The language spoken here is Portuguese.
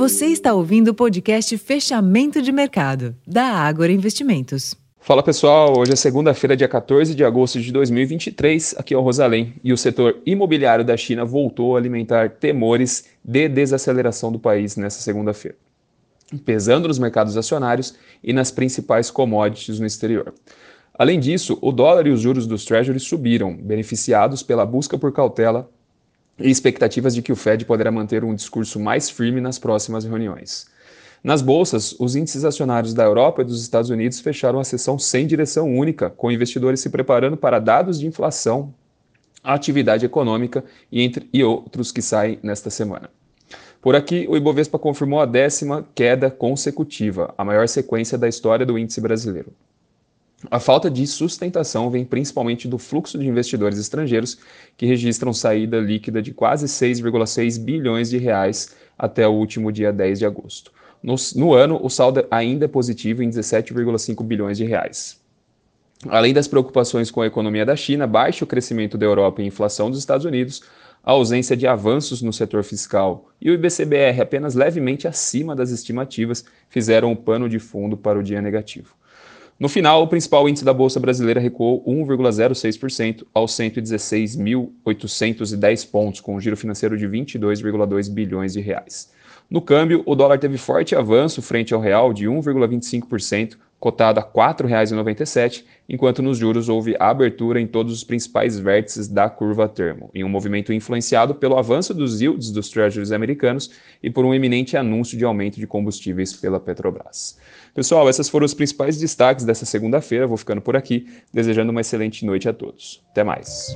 Você está ouvindo o podcast Fechamento de Mercado, da Ágora Investimentos. Fala pessoal, hoje é segunda-feira, dia 14 de agosto de 2023. Aqui é o Rosalém e o setor imobiliário da China voltou a alimentar temores de desaceleração do país nessa segunda-feira, pesando nos mercados acionários e nas principais commodities no exterior. Além disso, o dólar e os juros dos treasuries subiram, beneficiados pela busca por cautela e expectativas de que o Fed poderá manter um discurso mais firme nas próximas reuniões. Nas bolsas, os índices acionários da Europa e dos Estados Unidos fecharam a sessão sem direção única, com investidores se preparando para dados de inflação, atividade econômica e, entre, e outros que saem nesta semana. Por aqui, o Ibovespa confirmou a décima queda consecutiva, a maior sequência da história do índice brasileiro. A falta de sustentação vem principalmente do fluxo de investidores estrangeiros, que registram saída líquida de quase 6,6 bilhões de reais até o último dia 10 de agosto. No, no ano, o saldo ainda é positivo em 17,5 bilhões de reais. Além das preocupações com a economia da China, baixo crescimento da Europa e inflação dos Estados Unidos, a ausência de avanços no setor fiscal e o IBCBR apenas levemente acima das estimativas fizeram o pano de fundo para o dia negativo. No final, o principal índice da Bolsa Brasileira recuou 1,06% aos 116.810 pontos, com um giro financeiro de 22,2 bilhões de reais. No câmbio, o dólar teve forte avanço frente ao real de 1,25%, cotado a R$ 4,97, enquanto nos juros houve abertura em todos os principais vértices da curva termo, em um movimento influenciado pelo avanço dos yields dos treasuries americanos e por um eminente anúncio de aumento de combustíveis pela Petrobras. Pessoal, esses foram os principais destaques dessa segunda-feira. Vou ficando por aqui, desejando uma excelente noite a todos. Até mais.